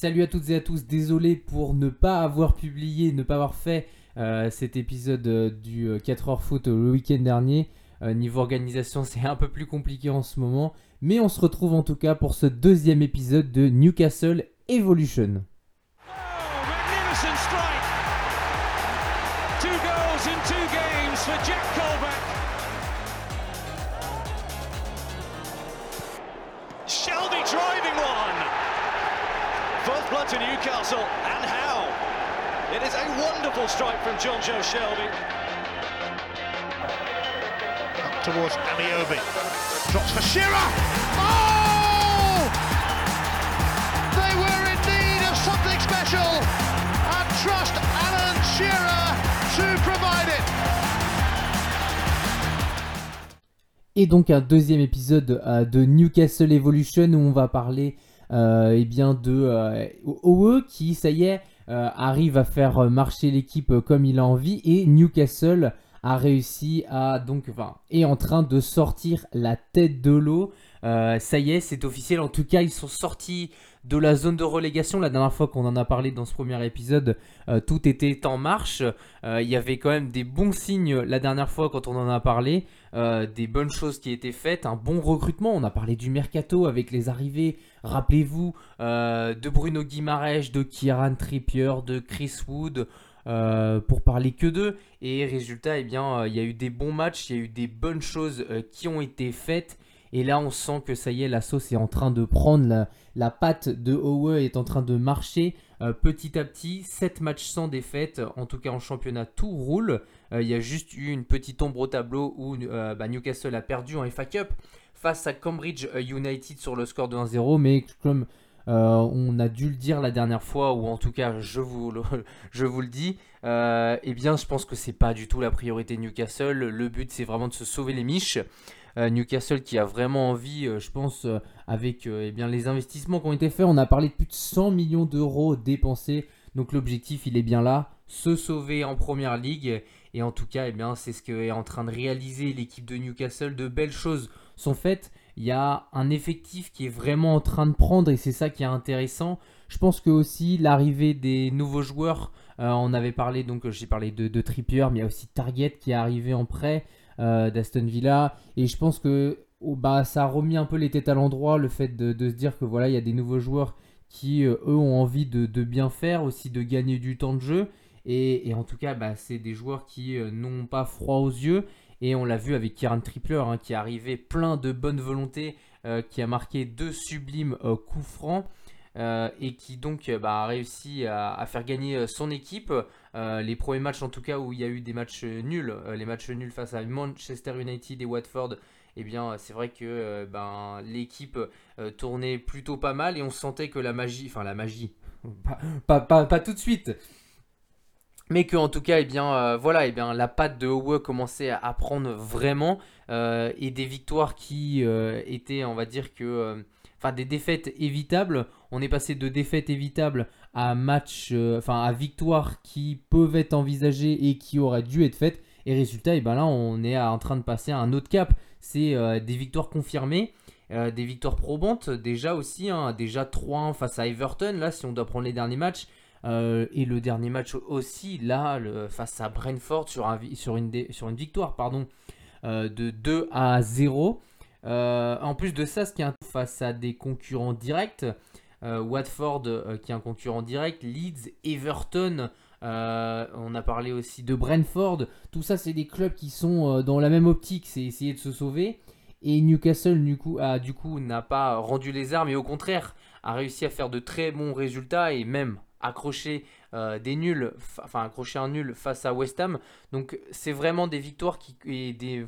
Salut à toutes et à tous, désolé pour ne pas avoir publié, ne pas avoir fait euh, cet épisode euh, du 4 heures foot le week-end dernier. Euh, niveau organisation, c'est un peu plus compliqué en ce moment, mais on se retrouve en tout cas pour ce deuxième épisode de Newcastle Evolution. Oh, to Newcastle, and how? It is a wonderful strike from John Joe Shelby. Up towards Amiobi. Drops for Shearer. Oh! They were in need of something special. And trust Alan Shearer to provide it. Et donc un deuxième épisode euh, de Newcastle Evolution où on va parler euh, eh bien de euh, Owe qui, ça y est, euh, arrive à faire marcher l'équipe comme il a envie et Newcastle a réussi à donc enfin est en train de sortir la tête de l'eau. Ça y est, c'est officiel. En tout cas, ils sont sortis de la zone de relégation. La dernière fois qu'on en a parlé dans ce premier épisode, euh, tout était en marche. Euh, Il y avait quand même des bons signes la dernière fois quand on en a parlé, euh, des bonnes choses qui étaient faites, un bon recrutement. On a parlé du mercato avec les arrivées. Rappelez-vous de Bruno Guimaraes, de Kieran Trippier, de Chris Wood. pour parler que d'eux et résultat eh bien il y a eu des bons matchs il y a eu des bonnes choses qui ont été faites et là, on sent que ça y est, la sauce est en train de prendre, la, patte de Owe est en train de marcher euh, petit à petit. 7 matchs sans défaite, en tout cas en championnat, tout roule. Euh, Il y a juste eu une petite ombre au tableau où euh, bah, Newcastle a perdu en FA Cup face à Cambridge United sur le score de 1-0, mais comme on a dû le dire la dernière fois, ou en tout cas je vous le, dis, eh bien je pense que c'est pas du tout la priorité de Newcastle. Le but c'est vraiment de se sauver les miches. Euh, Newcastle qui a vraiment envie, euh, je pense, euh, avec eh bien, les investissements qui ont été faits. On a parlé de plus de 100 millions d'euros dépensés. Donc l'objectif, il est bien là, se sauver en première ligue. Et en tout cas, eh bien, c'est ce que est en train de réaliser l'équipe de Newcastle. De belles choses sont faites. Il y a un effectif qui est vraiment en train de prendre et c'est ça qui est intéressant. Je pense que aussi l'arrivée des nouveaux joueurs, on avait parlé, donc j'ai parlé de, de mais il y a aussi Target qui est arrivé en prêt euh, d'Aston Villa. Et je pense que oh, bah, ça a remis un peu les têtes à l'endroit, le fait de, se dire que voilà, il y a des nouveaux joueurs qui, euh, eux, ont envie de, bien faire, aussi de gagner du temps de jeu. Et, en tout cas, bah, c'est des joueurs qui euh, n'ont pas froid aux yeux. Et on l'a vu avec Kieran Trippier, hein, qui est arrivé plein de bonne volonté, qui a marqué deux sublimes coups francs. Euh, et qui donc euh, bah, a réussi à, faire gagner euh, son équipe. Les premiers matchs en tout cas où il y a eu des matchs nuls, les matchs nuls face à Manchester United et Watford, eh bien c'est vrai que ben, l'équipe tournait plutôt pas mal et on sentait que la magie, enfin la magie, pas, pas, pas, tout de suite, mais que en tout cas, eh bien, voilà, eh bien, la patte de Owe commençait à, prendre vraiment et des victoires qui étaient, on va dire que, enfin, des défaites évitables. On est passé de défaites évitables à match, euh, à victoires qui peuvent être envisagées et qui auraient dû être faites. Et résultat, eh ben on est en train de passer à un autre cap. C'est euh, des victoires confirmées. euh, des victoires probantes déjà aussi, hein, déjà 3-1 face à Everton, là si on doit prendre les derniers matchs, et le dernier match aussi, là, face à Brentford sur, une, victoire pardon, de 2 à 0. Euh, en plus de ça, ce qui est face à des concurrents directs, Watford euh, qui est un concurrent direct, Leeds, Everton, euh, on a parlé aussi de Brentford, tout ça c'est des clubs qui sont euh, dans la même optique, c'est essayer de se sauver. Et Newcastle du coup, n'a pas rendu les armes et au contraire a réussi à faire de très bons résultats et même accrocher euh, des nuls, un nul face à West Ham. Donc c'est vraiment des victoires qui,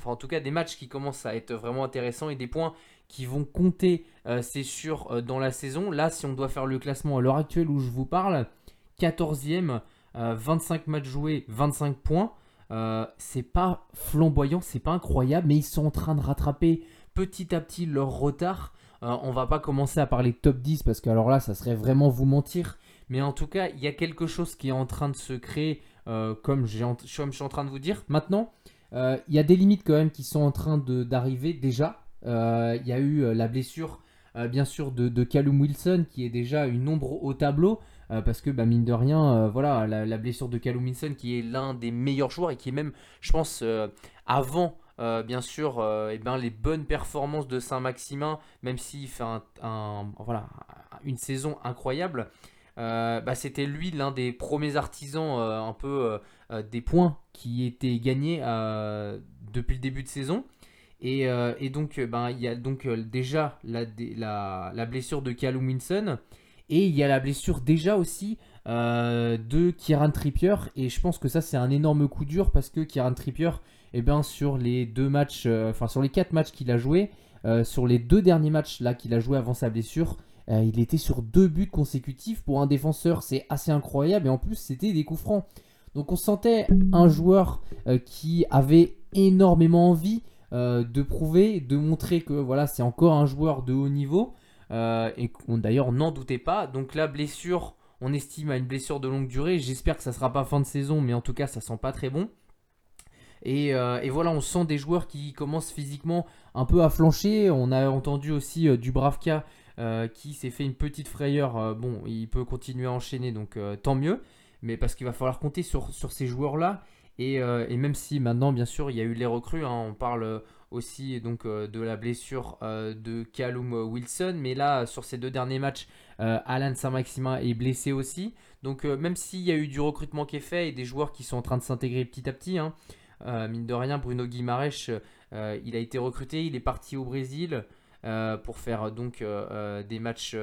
en tout cas des matchs qui commencent à être vraiment intéressants et des points qui vont compter, euh, c'est sûr, euh, dans la saison. Là, si on doit faire le classement à l'heure actuelle où je vous parle, 14e, euh, 25 matchs joués, 25 points. Euh, c'est pas flamboyant, c'est pas incroyable, mais ils sont en train de rattraper petit à petit leur retard. Euh, on va pas commencer à parler top 10 parce que alors là, ça serait vraiment vous mentir. Mais en tout cas, il y a quelque chose qui est en train de se créer, euh, comme, comme je suis en train de vous dire. Maintenant, euh, il y a des limites quand même qui sont en train d'arriver déjà. Euh, Il y a eu euh, la blessure bien sûr de, de, Callum Wilson qui est déjà une ombre au tableau. parce que bah, mine de rien, voilà, la, blessure de Callum Wilson qui est l'un des meilleurs joueurs et qui est même, je pense, avant bien sûr eh ben, les bonnes performances de Saint-Maximin, même s'il fait un, voilà, une saison incroyable, euh, bah, c'était lui l'un des premiers artisans euh, un peu euh, des points qui étaient gagnés depuis le début de saison. Et, donc, ben, il y a donc déjà la, la, blessure de Callum Winson. Et il y a la blessure déjà aussi de Kieran Trippier. Et je pense que ça, c'est un énorme coup dur parce que Kieran Trippier, eh ben, sur les deux matchs, enfin sur les quatre matchs qu'il a joué, sur les deux derniers matchs là qu'il a joué avant sa blessure, euh, il était sur deux buts consécutifs pour un défenseur, c'est assez incroyable et en plus c'était des coups francs. Donc on sentait un joueur euh, qui avait énormément envie euh, de prouver, de montrer que voilà c'est encore un joueur de haut niveau et qu'on d'ailleurs n'en doutait pas. Donc la blessure, on estime à une blessure de longue durée. J'espère que ça sera pas fin de saison, mais en tout cas ça sent pas très bon. Et, et, voilà, on sent des joueurs qui commencent physiquement un peu à flancher. On a entendu aussi du Bravka euh, qui s'est fait une petite frayeur. Euh, bon, il peut continuer à enchaîner, donc euh, tant mieux. Mais parce qu'il va falloir compter sur, sur ces joueurs-là. Et, et, même si maintenant, bien sûr, il y a eu les recrues, hein, on parle aussi donc de la blessure de Callum Wilson. Mais là, sur ces deux derniers matchs, Alan Saint-Maximin est blessé aussi. Donc même s'il y a eu du recrutement qui est fait et des joueurs qui sont en train de s'intégrer petit à petit, hein, mine de rien, Bruno Guimaraes, il a été recruté, il est parti au Brésil. Euh, pour faire donc euh, euh, des matchs,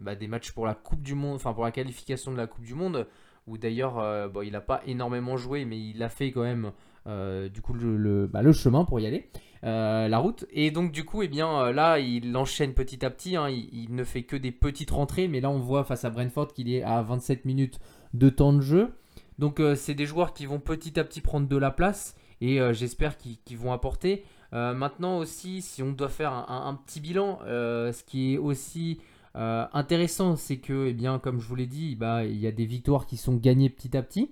bah, des matchs pour la Coupe du Monde, enfin pour la qualification de la Coupe du Monde, où d'ailleurs bon, il n'a pas énormément joué, mais il a fait quand même du coup le, bah, le, chemin pour y aller, la route. Et donc du coup, eh bien là, il enchaîne petit à petit. Hein, il, ne fait que des petites rentrées, mais là on voit face à Brentford qu'il est à 27 minutes de temps de jeu. Donc c'est des joueurs qui vont petit à petit prendre de la place et j'espère qu'ils vont apporter. Euh, maintenant aussi, si on doit faire un, petit bilan, euh, ce qui est aussi euh, intéressant, c'est que, eh bien, comme je vous l'ai dit, bah, il y a des victoires qui sont gagnées petit à petit.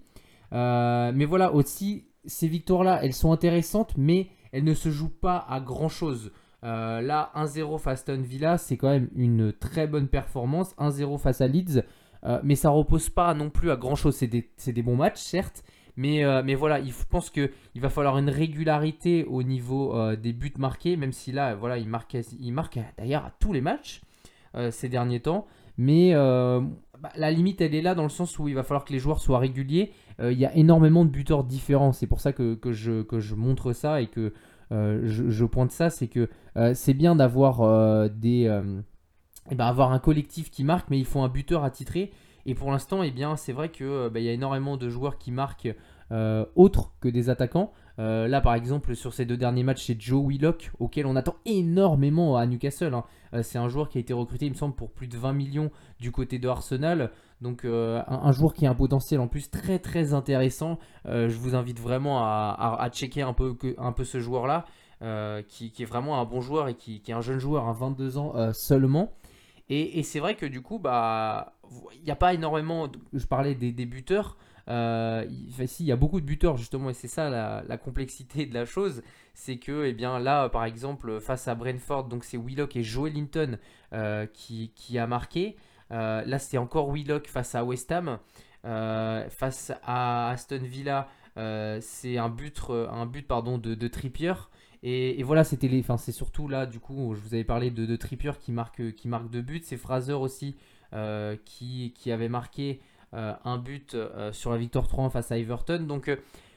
mais voilà, aussi, ces victoires-là, elles sont intéressantes, mais elles ne se jouent pas à grand-chose. là, 1-0 face Aston Villa, c'est quand même une très bonne performance. 1-0 face à Leeds, mais ça repose pas non plus à grand-chose. C'est des, des, bons matchs, certes, mais, euh, mais voilà, il pense qu'il va falloir une régularité au niveau euh, des buts marqués, même si là, voilà, il marque, il marque d'ailleurs à tous les matchs euh, ces derniers temps. Mais bah, la limite, elle est là dans le sens où il va falloir que les joueurs soient réguliers. il y a énormément de buteurs différents. C'est pour ça que, que, je, que je montre ça et que je, je, pointe ça. C'est que c'est bien d'avoir des... Eh ben, avoir un collectif qui marque, mais il faut un buteur attitré. Et pour l'instant, eh bien, c'est vrai qu'il euh, bah, y a énormément de joueurs qui marquent euh, autres que des attaquants. Euh, là, par exemple, sur ces deux derniers matchs, c'est Joe Willock, auquel on attend énormément à Newcastle. Hein. c'est un joueur qui a été recruté, il me semble, pour plus de 20 millions du côté de Arsenal. Donc, un, joueur qui a un potentiel en plus très très intéressant. je vous invite vraiment à, checker un peu, un peu ce joueur-là, qui, est vraiment un bon joueur et qui, qui est un jeune joueur à 22 ans seulement. Et, c'est vrai que du coup, bah, il n'y a pas énormément. Je parlais des, buteurs. Euh, il y a beaucoup de buteurs justement, et c'est ça la, complexité de la chose. C'est que, eh bien, là, par exemple, face à Brentford, donc c'est Willock et Joe Linton euh, qui, qui, a marqué. Euh, là, c'était encore Willock face à West Ham. face à Aston Villa, c'est un but, un but pardon, de, de Trippier. Et, voilà, c'était les. Enfin, c'est surtout là, du coup, je vous avais parlé de, de Trippier qui marque, qui marque deux buts. C'est Fraser aussi euh, qui, avait marqué euh, un but euh, sur la victoire 3 face à Everton. Donc,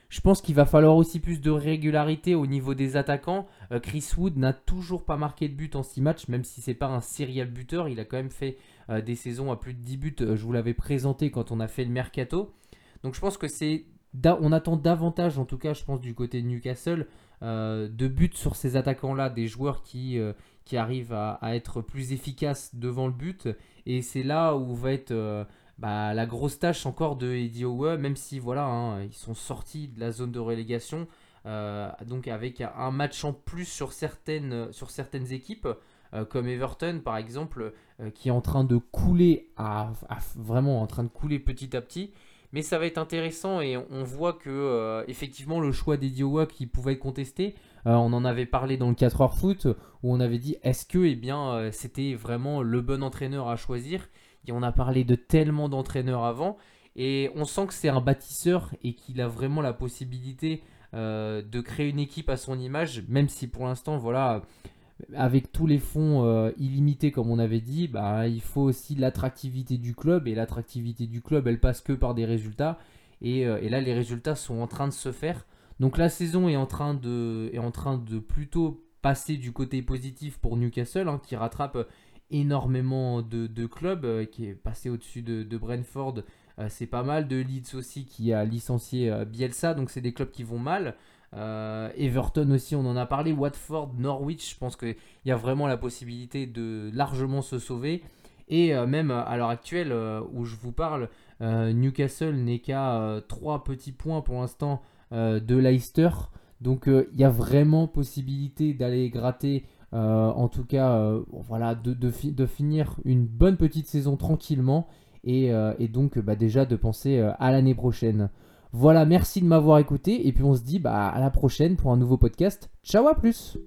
je pense qu'il va falloir aussi plus de régularité au niveau des attaquants. Chris Wood n'a toujours pas marqué de but en 6 matchs, même si c'est pas un serial buteur. Il a quand même fait des saisons à plus de 10 buts. Je vous l'avais présenté quand on a fait le mercato. Donc, je pense que c'est. On attend davantage, en tout cas, je pense, du côté de Newcastle. Euh, de buts sur ces attaquants-là, des joueurs qui, euh, qui arrivent à, être plus efficaces devant le but. Et c'est là où va être euh, bah, la grosse tâche encore de Eddie Howe, même si voilà, hein, ils sont sortis de la zone de relégation. donc avec un match en plus sur certaines, sur certaines équipes, comme Everton par exemple, qui est en train de couler, à, vraiment en train de couler petit à petit. Mais ça va être intéressant et on voit que effectivement le choix des Diowa qui pouvait être contesté, on en avait parlé dans le 4 heures foot où on avait dit est-ce que eh bien c'était vraiment le bon entraîneur à choisir? Et on a parlé de tellement d'entraîneurs avant et on sent que c'est un bâtisseur et qu'il a vraiment la possibilité euh, de créer une équipe à son image, même si pour l'instant, voilà, avec tous les fonds euh, illimités comme on avait dit, bah, il faut aussi l'attractivité du club et l'attractivité du club, elle passe que par des résultats. Et, euh, là, les résultats sont en train de se faire. Donc la saison est en train de, est en train de plutôt passer du côté positif pour Newcastle, hein, qui rattrape énormément de, clubs, qui est passé au-dessus de, Brentford euh, c'est pas mal de Leeds aussi qui a licencié euh, Bielsa, donc c'est des clubs qui vont mal. Euh, Everton aussi, on en a parlé. Watford, Norwich, je pense qu'il y a vraiment la possibilité de largement se sauver. Et même à l'heure actuelle où je vous parle, Newcastle n'est qu'à 3 petits points pour l'instant de Leicester. Donc il y a vraiment possibilité d'aller gratter, en tout cas, voilà, de, finir une bonne petite saison tranquillement euh, et, donc bah, déjà de penser euh, à l'année prochaine. Voilà, merci de m'avoir écouté et puis on se dit bah, à la prochaine pour un nouveau podcast. Ciao à plus